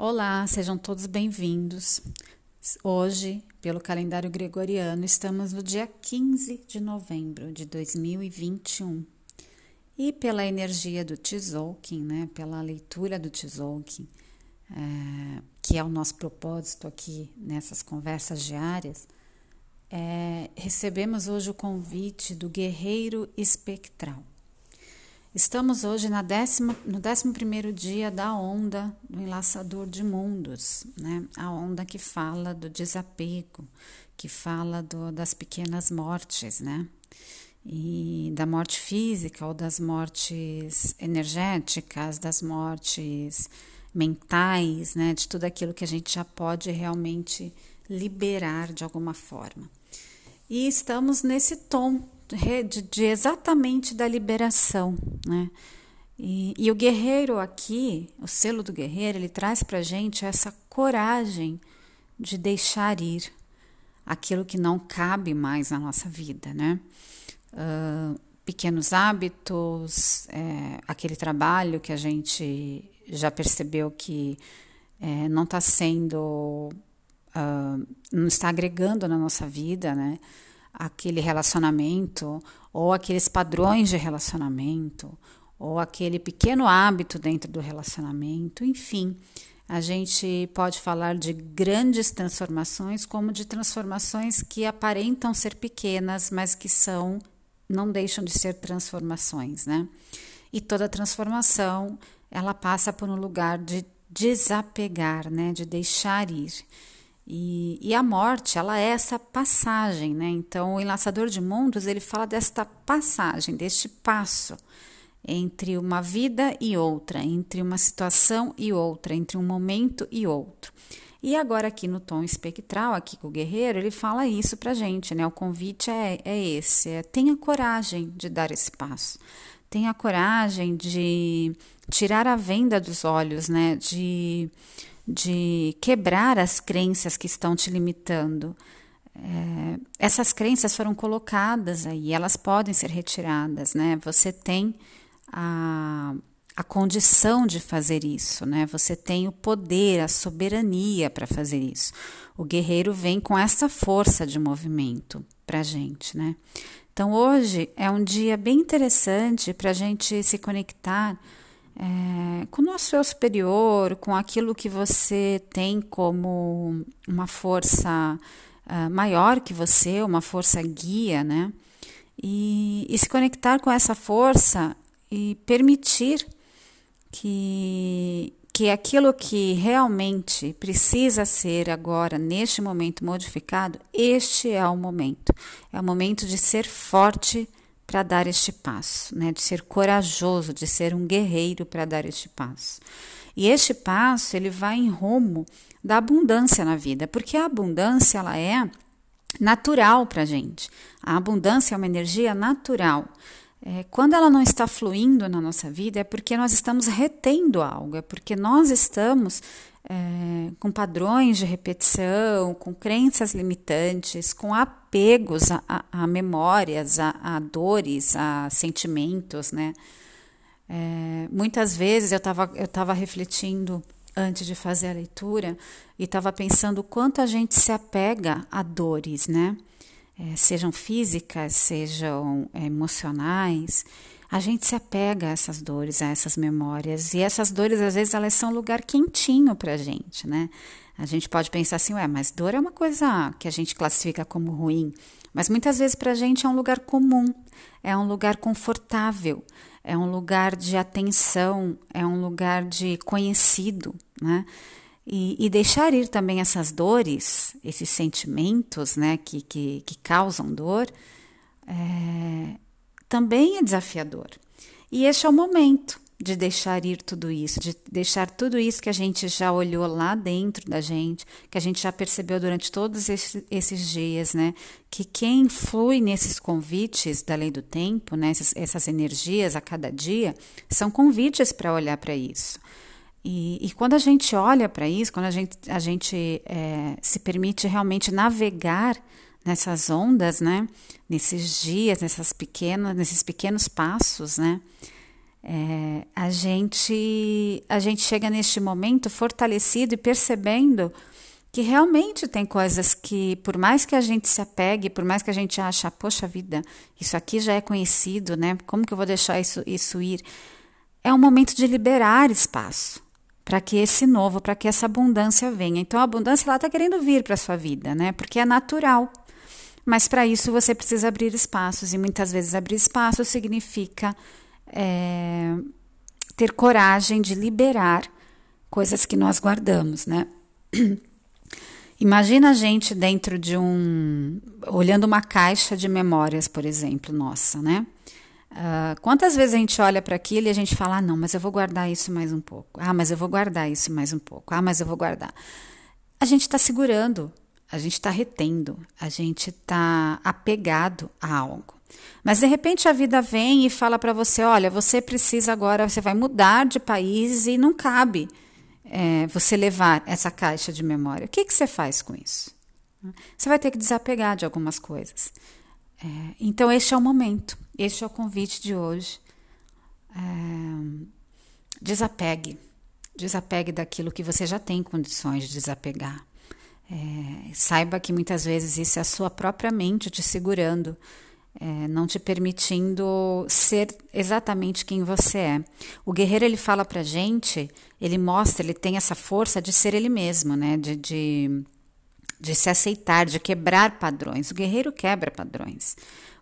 Olá, sejam todos bem-vindos. Hoje, pelo calendário gregoriano, estamos no dia 15 de novembro de 2021. E pela energia do Tzolk'in, né, pela leitura do Tzolk'in, é, que é o nosso propósito aqui nessas conversas diárias, é, recebemos hoje o convite do guerreiro espectral. Estamos hoje na décima, no 11 dia da onda do enlaçador de mundos, né? a onda que fala do desapego, que fala do, das pequenas mortes, né? e da morte física ou das mortes energéticas, das mortes mentais, né? de tudo aquilo que a gente já pode realmente liberar de alguma forma. E estamos nesse tom de, de exatamente da liberação, né? E, e, o guerreiro aqui, o selo do guerreiro, ele traz para gente essa coragem de deixar ir aquilo que não cabe mais na nossa vida, né? Uh, pequenos hábitos, é, aquele trabalho que a gente já percebeu que é, não está sendo, uh, não está agregando na nossa vida, né? Aquele relacionamento, ou aqueles padrões de relacionamento, ou aquele pequeno hábito dentro do relacionamento, enfim. A gente pode falar de grandes transformações como de transformações que aparentam ser pequenas, mas que são não deixam de ser transformações, né? E toda transformação, ela passa por um lugar de desapegar, né, de deixar ir. E, e, a morte, ela é essa passagem, né? Então, o Enlaçador de Mundos, ele fala desta passagem, deste passo entre uma vida e outra, entre uma situação e outra, entre um momento e outro. E agora aqui no tom espectral, aqui com o guerreiro, ele fala isso pra gente, né? O convite é, é esse, é tenha coragem de dar esse passo. Tenha coragem de tirar a venda dos olhos, né? De de quebrar as crenças que estão te limitando. É, essas crenças foram colocadas aí, elas podem ser retiradas, né? Você tem a, a condição de fazer isso, né? Você tem o poder, a soberania para fazer isso. O guerreiro vem com essa força de movimento para a gente, né? Então hoje é um dia bem interessante para a gente se conectar é, com o nosso eu superior, com aquilo que você tem como uma força uh, maior que você, uma força guia, né? E, e se conectar com essa força e permitir que, que aquilo que realmente precisa ser agora, neste momento modificado, este é o momento. É o momento de ser forte para dar este passo, né? de ser corajoso, de ser um guerreiro para dar este passo. E este passo ele vai em rumo da abundância na vida, porque a abundância ela é natural para a gente. A abundância é uma energia natural. É, quando ela não está fluindo na nossa vida, é porque nós estamos retendo algo, é porque nós estamos é, com padrões de repetição, com crenças limitantes, com apegos a, a, a memórias, a, a, dores, a sentimentos, né? É, muitas vezes eu estava eu tava refletindo antes de fazer a leitura e estava pensando o quanto a gente se apega a dores, né? É, sejam físicas, sejam é, emocionais a gente se apega a essas dores, a essas memórias, e essas dores, às vezes, elas são um lugar quentinho para a gente, né? A gente pode pensar assim, ué, mas dor é uma coisa que a gente classifica como ruim, mas muitas vezes para a gente é um lugar comum, é um lugar confortável, é um lugar de atenção, é um lugar de conhecido, né? E, e, deixar ir também essas dores, esses sentimentos né, que, que, que causam dor, também é desafiador. E este é o momento de deixar ir tudo isso, de deixar tudo isso que a gente já olhou lá dentro da gente, que a gente já percebeu durante todos esses, esses dias, né? Que quem flui nesses convites da lei do tempo, né? essas, essas energias a cada dia, são convites para olhar para isso. E, e, quando a gente olha para isso, quando a gente, a gente é, se permite realmente navegar nessas ondas, né? Nesses dias, nessas pequenas, nesses pequenos passos, né? É, a gente a gente chega neste momento fortalecido e percebendo que realmente tem coisas que, por mais que a gente se apegue, por mais que a gente ache, poxa vida, isso aqui já é conhecido, né? Como que eu vou deixar isso, isso ir? É um momento de liberar espaço para que esse novo, para que essa abundância venha. Então a abundância ela está querendo vir para a sua vida, né? Porque é natural. Mas para isso você precisa abrir espaços, e muitas vezes abrir espaço significa é, ter coragem de liberar coisas que nós guardamos, né? Imagina a gente dentro de um. olhando uma caixa de memórias, por exemplo, nossa, né? Uh, quantas vezes a gente olha para aquilo e a gente fala, ah, não, mas eu vou guardar isso mais um pouco. Ah, mas eu vou guardar isso mais um pouco. Ah, mas eu vou guardar. A gente está segurando, a gente está retendo, a gente está apegado a algo. Mas de repente a vida vem e fala para você: olha, você precisa agora, você vai mudar de país e não cabe é, você levar essa caixa de memória. O que, que você faz com isso? Você vai ter que desapegar de algumas coisas. É, então, este é o momento, este é o convite de hoje. É, desapegue. Desapegue daquilo que você já tem condições de desapegar. É, saiba que muitas vezes isso é a sua própria mente te segurando é, não te permitindo ser exatamente quem você é. O guerreiro ele fala para gente, ele mostra, ele tem essa força de ser ele mesmo, né? De, de, de se aceitar, de quebrar padrões. O guerreiro quebra padrões.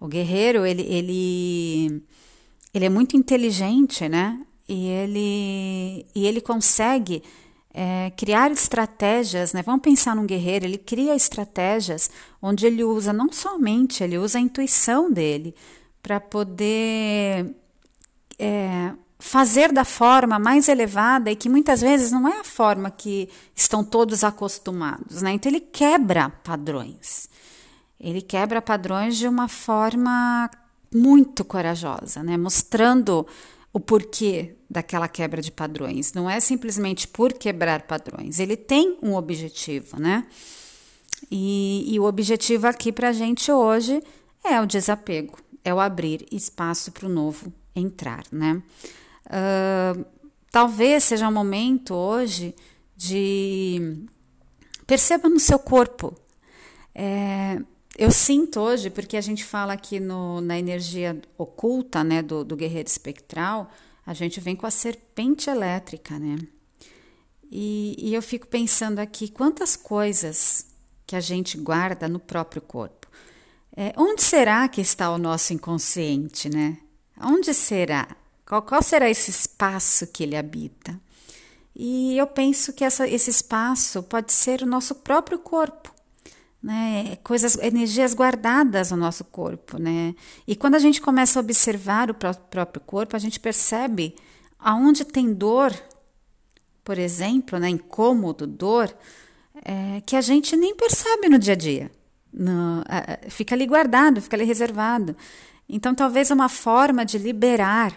O guerreiro ele, ele, ele é muito inteligente, né? E ele, e ele consegue é, criar estratégias, né? Vamos pensar num guerreiro, ele cria estratégias onde ele usa não somente, ele usa a intuição dele para poder é, fazer da forma mais elevada e que muitas vezes não é a forma que estão todos acostumados, né? Então ele quebra padrões. Ele quebra padrões de uma forma muito corajosa, né? Mostrando o porquê daquela quebra de padrões. Não é simplesmente por quebrar padrões. Ele tem um objetivo, né? E, e o objetivo aqui para a gente hoje é o desapego, é o abrir espaço para o novo entrar, né? Uh, talvez seja um momento hoje de perceba no seu corpo. É, eu sinto hoje, porque a gente fala aqui no, na energia oculta né, do, do guerreiro espectral, a gente vem com a serpente elétrica, né? E, e eu fico pensando aqui quantas coisas que a gente guarda no próprio corpo. É, onde será que está o nosso inconsciente, né? Onde será? Qual, qual será esse espaço que ele habita? E eu penso que essa, esse espaço pode ser o nosso próprio corpo né, coisas, energias guardadas no nosso corpo, né? E quando a gente começa a observar o próprio corpo, a gente percebe aonde tem dor, por exemplo, né, incômodo, dor, é, que a gente nem percebe no dia a dia. No, fica ali guardado, fica ali reservado. Então, talvez uma forma de liberar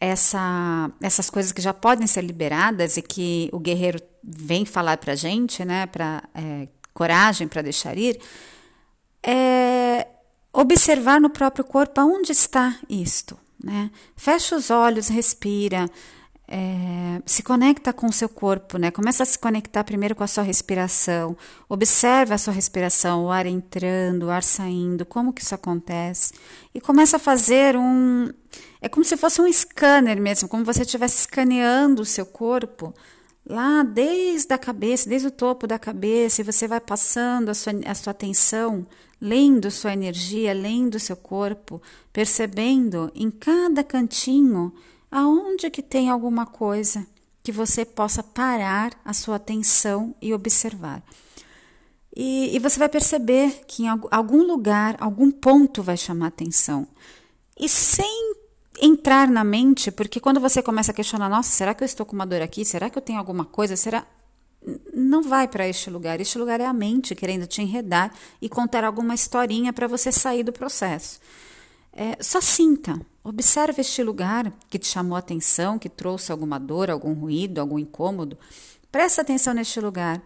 essa, essas coisas que já podem ser liberadas e que o guerreiro vem falar para a gente, né, para é, coragem para deixar ir, é observar no próprio corpo aonde está isto. Né? Fecha os olhos, respira, é, se conecta com o seu corpo, né? Começa a se conectar primeiro com a sua respiração. Observa a sua respiração, o ar entrando, o ar saindo, como que isso acontece. E começa a fazer um. É como se fosse um scanner mesmo, como você estivesse escaneando o seu corpo lá desde a cabeça, desde o topo da cabeça, e você vai passando a sua, a sua atenção, lendo sua energia, lendo seu corpo, percebendo em cada cantinho aonde que tem alguma coisa que você possa parar a sua atenção e observar. E, e você vai perceber que em algum lugar, algum ponto vai chamar atenção. E sem entrar na mente, porque quando você começa a questionar, nossa, será que eu estou com uma dor aqui? Será que eu tenho alguma coisa? Será não vai para este lugar. Este lugar é a mente querendo te enredar e contar alguma historinha para você sair do processo. É, só sinta, observe este lugar que te chamou a atenção, que trouxe alguma dor, algum ruído, algum incômodo. Presta atenção neste lugar.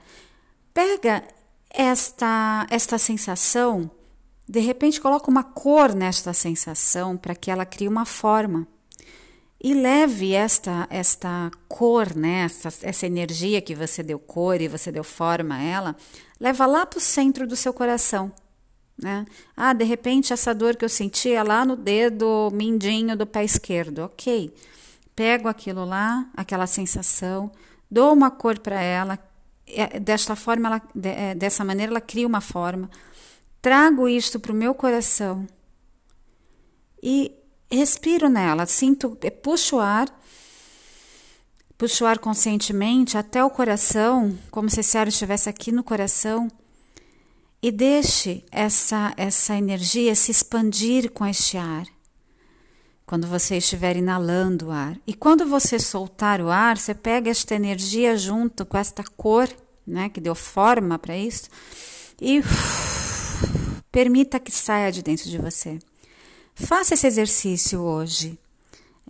Pega esta esta sensação de repente, coloca uma cor nesta sensação para que ela crie uma forma. e leve esta esta cor, né, essa, essa energia que você deu cor e você deu forma a ela, leva lá para o centro do seu coração. Né? Ah, de repente essa dor que eu sentia lá no dedo mindinho do pé esquerdo. Ok. Pego aquilo lá, aquela sensação, dou uma cor para ela. É, desta forma, ela, é, dessa maneira, ela cria uma forma. Trago isto para o meu coração e respiro nela. Sinto, é, puxo o ar, puxo o ar conscientemente até o coração, como se esse ar estivesse aqui no coração e deixe essa, essa energia se expandir com este ar. Quando você estiver inalando o ar. E quando você soltar o ar, você pega esta energia junto com esta cor, né, que deu forma para isso, e permita que saia de dentro de você. Faça esse exercício hoje.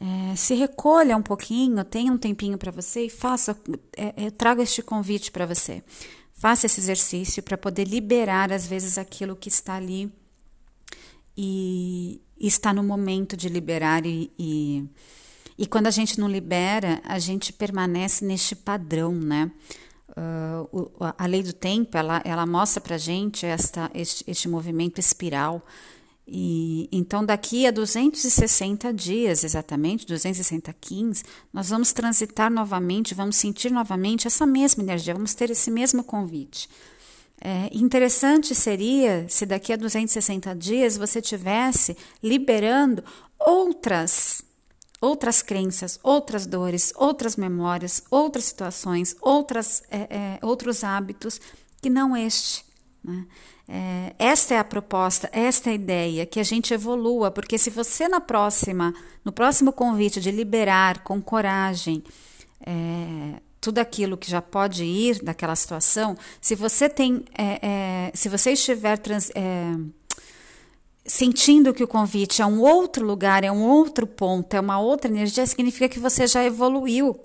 É, se recolha um pouquinho, tenha um tempinho para você e faça, é, é, traga este convite para você. Faça esse exercício para poder liberar, às vezes, aquilo que está ali e, e está no momento de liberar. E, e, e, quando a gente não libera, a gente permanece neste padrão, né? Uh, a lei do tempo, ela, ela mostra para gente esta, este, este movimento espiral e, então, daqui a 260 dias, exatamente, 260 15, nós vamos transitar novamente, vamos sentir novamente essa mesma energia, vamos ter esse mesmo convite. É, interessante seria se daqui a 260 dias você tivesse liberando outras outras crenças, outras dores, outras memórias, outras situações, outras, é, é, outros hábitos que não este. Né? É, esta é a proposta, esta é a ideia, que a gente evolua, porque se você na próxima, no próximo convite de liberar com coragem é, tudo aquilo que já pode ir daquela situação, se você tem, é, é se você estiver trans, é, sentindo que o convite é um outro lugar, é um outro ponto, é uma outra energia, significa que você já evoluiu,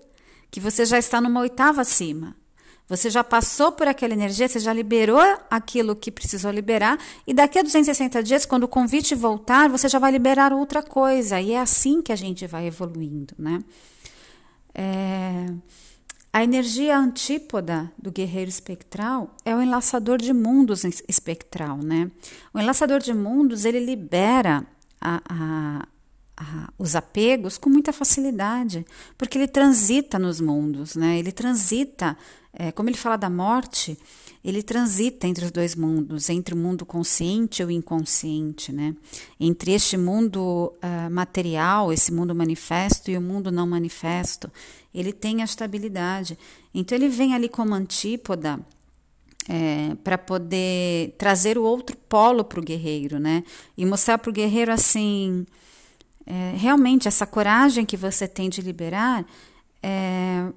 que você já está numa oitava acima. Você já passou por aquela energia, você já liberou aquilo que precisou liberar, e daqui a 260 dias, quando o convite voltar, você já vai liberar outra coisa. E é assim que a gente vai evoluindo, né? É... A energia antípoda do guerreiro espectral é o enlaçador de mundos espectral, né? O enlaçador de mundos, ele libera a, a, a, os apegos com muita facilidade, porque ele transita nos mundos, né? Ele transita é, como ele fala da morte, ele transita entre os dois mundos, entre o mundo consciente e o inconsciente, né? Entre este mundo uh, material, esse mundo manifesto e o mundo não manifesto, ele tem a estabilidade. Então ele vem ali como antípoda é, para poder trazer o outro polo para o guerreiro, né? E mostrar para o guerreiro assim, é, realmente essa coragem que você tem de liberar. É,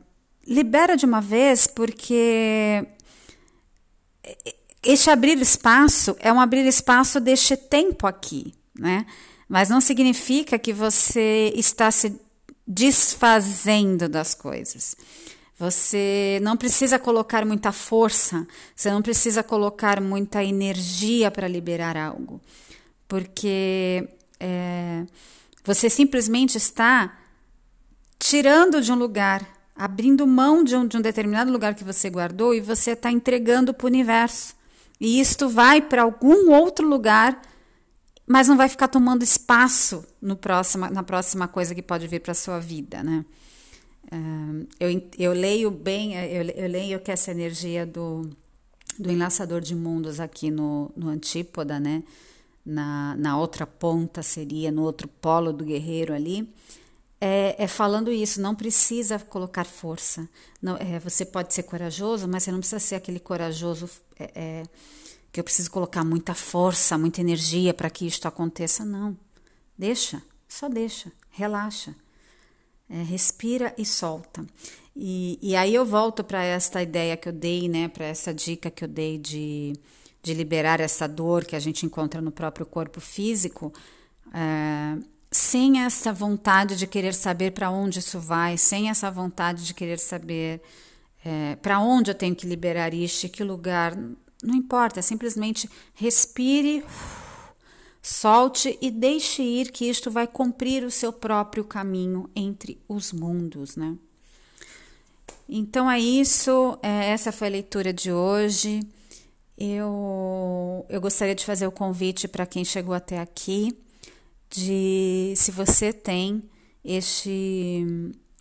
libera de uma vez, porque este abrir espaço é um abrir espaço deste tempo aqui, né? Mas não significa que você está se desfazendo das coisas. Você não precisa colocar muita força, você não precisa colocar muita energia para liberar algo, porque é, você simplesmente está tirando de um lugar abrindo mão de um, de um determinado lugar que você guardou e você está entregando para o universo. E isto vai para algum outro lugar, mas não vai ficar tomando espaço no próximo, na próxima coisa que pode vir para a sua vida, né? Uh, eu, eu leio bem, eu, eu leio que essa energia do, do enlaçador de mundos aqui no, no Antípoda, né? Na, na outra ponta seria, no outro polo do guerreiro ali, é, é, falando isso, não precisa colocar força. Não, é, você pode ser corajoso, mas você não precisa ser aquele corajoso é, é que eu preciso colocar muita força, muita energia para que isto aconteça. Não. Deixa, só deixa, relaxa. É, respira e solta. E, e aí eu volto para esta ideia que eu dei, né, para essa dica que eu dei de, de liberar essa dor que a gente encontra no próprio corpo físico. É, sem essa vontade de querer saber para onde isso vai, sem essa vontade de querer saber é, para onde eu tenho que liberar isso, que lugar, não importa, simplesmente respire, Solte e deixe ir que isto vai cumprir o seu próprio caminho entre os mundos, né? Então é isso, é, essa foi a leitura de hoje. Eu, eu gostaria de fazer o convite para quem chegou até aqui, de se você tem este,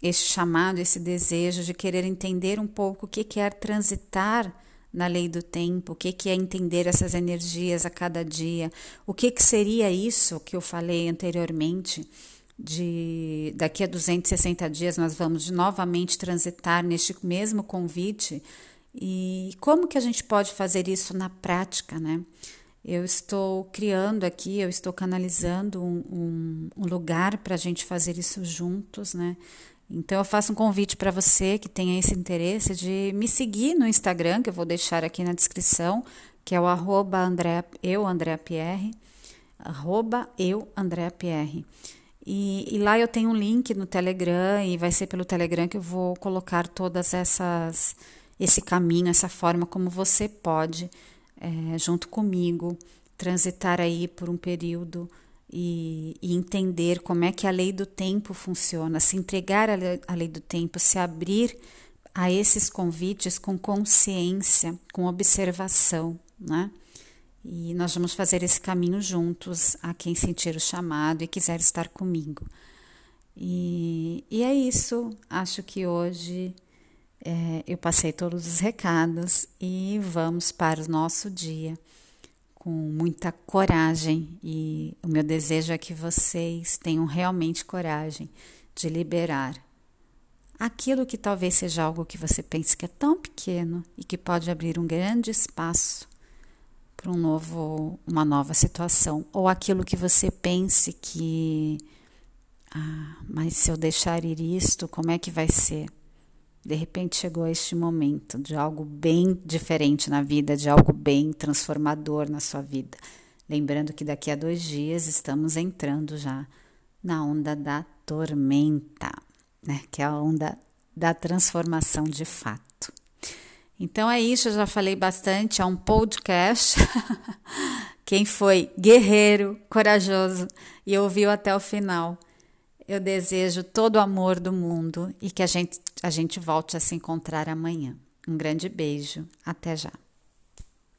este chamado, esse desejo de querer entender um pouco o que quer transitar na lei do tempo, o que, é entender essas energias a cada dia, o que seria isso que eu falei anteriormente, de daqui a 260 dias nós vamos novamente transitar neste mesmo convite e como que a gente pode fazer isso na prática, né? Eu estou criando aqui, eu estou canalizando um, um, um lugar para a gente fazer isso juntos, né? Então eu faço um convite para você que tenha esse interesse de me seguir no Instagram, que eu vou deixar aqui na descrição, que é o arroba André, eu, Andréa Pierre, arroba eu, Andréa Pierre. E, e, lá eu tenho um link no Telegram e vai ser pelo Telegram que eu vou colocar todas essas esse caminho, essa forma como você pode, é, junto comigo, transitar aí por um período e, e, entender como é que a lei do tempo funciona, se entregar à lei, lei do tempo, se abrir a esses convites com consciência, com observação, né? E nós vamos fazer esse caminho juntos a quem sentir o chamado e quiser estar comigo. E, e é isso. Acho que hoje é, eu passei todos os recados e vamos para o nosso dia com muita coragem. E o meu desejo é que vocês tenham realmente coragem de liberar aquilo que talvez seja algo que você pense que é tão pequeno e que pode abrir um grande espaço para um novo, uma nova situação, ou aquilo que você pense que, ah, mas se eu deixar ir isto, como é que vai ser? De repente chegou este momento de algo bem diferente na vida, de algo bem transformador na sua vida. Lembrando que daqui a dois dias estamos entrando já na onda da tormenta, né? Que é a onda da transformação de fato. Então é isso, eu já falei bastante, é um podcast. Quem foi guerreiro, corajoso e ouviu até o final. Eu desejo todo o amor do mundo e que a gente, a gente volte a se encontrar amanhã. Um grande beijo, até já.